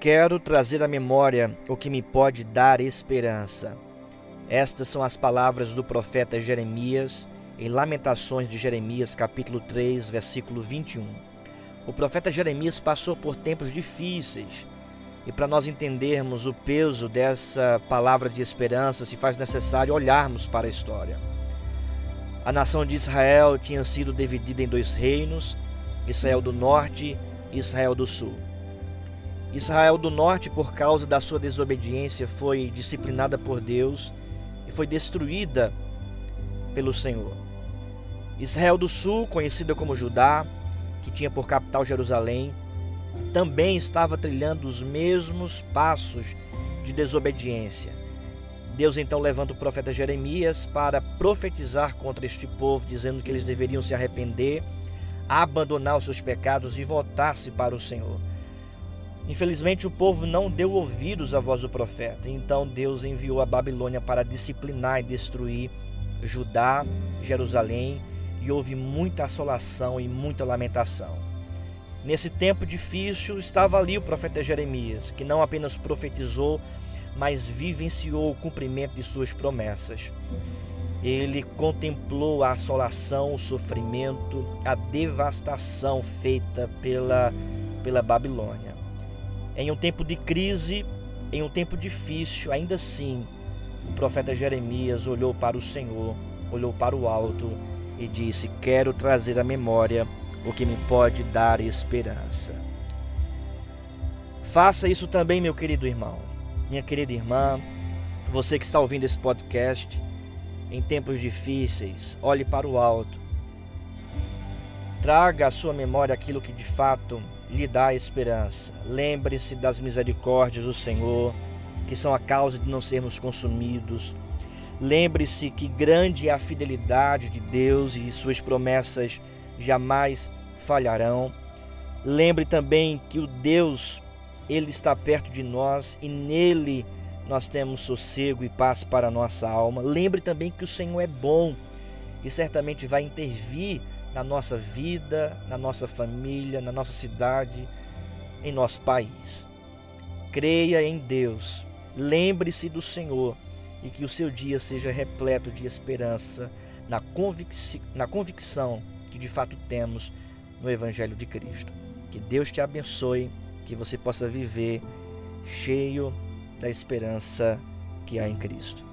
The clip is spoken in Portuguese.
Quero trazer à memória o que me pode dar esperança. Estas são as palavras do profeta Jeremias em Lamentações de Jeremias, capítulo 3, versículo 21. O profeta Jeremias passou por tempos difíceis e para nós entendermos o peso dessa palavra de esperança, se faz necessário olharmos para a história. A nação de Israel tinha sido dividida em dois reinos, Israel do Norte e Israel do Sul. Israel do Norte, por causa da sua desobediência, foi disciplinada por Deus e foi destruída pelo Senhor. Israel do Sul, conhecida como Judá, que tinha por capital Jerusalém, também estava trilhando os mesmos passos de desobediência. Deus então levanta o profeta Jeremias para profetizar contra este povo, dizendo que eles deveriam se arrepender, abandonar os seus pecados e voltar-se para o Senhor. Infelizmente, o povo não deu ouvidos à voz do profeta. Então Deus enviou a Babilônia para disciplinar e destruir Judá, Jerusalém, e houve muita assolação e muita lamentação. Nesse tempo difícil estava ali o profeta Jeremias, que não apenas profetizou, mas vivenciou o cumprimento de suas promessas. Ele contemplou a assolação, o sofrimento, a devastação feita pela, pela Babilônia. Em um tempo de crise, em um tempo difícil, ainda assim, o profeta Jeremias olhou para o Senhor, olhou para o alto e disse: Quero trazer à memória o que me pode dar esperança. Faça isso também, meu querido irmão, minha querida irmã, você que está ouvindo esse podcast, em tempos difíceis, olhe para o alto. Traga à sua memória aquilo que de fato lhe dá esperança. Lembre-se das misericórdias do Senhor, que são a causa de não sermos consumidos. Lembre-se que grande é a fidelidade de Deus e suas promessas jamais falharão. Lembre também que o Deus, ele está perto de nós e nele nós temos sossego e paz para a nossa alma. Lembre também que o Senhor é bom e certamente vai intervir na nossa vida, na nossa família, na nossa cidade, em nosso país. Creia em Deus, lembre-se do Senhor e que o seu dia seja repleto de esperança na, convic na convicção que de fato temos no Evangelho de Cristo. Que Deus te abençoe, que você possa viver cheio da esperança que há em Cristo.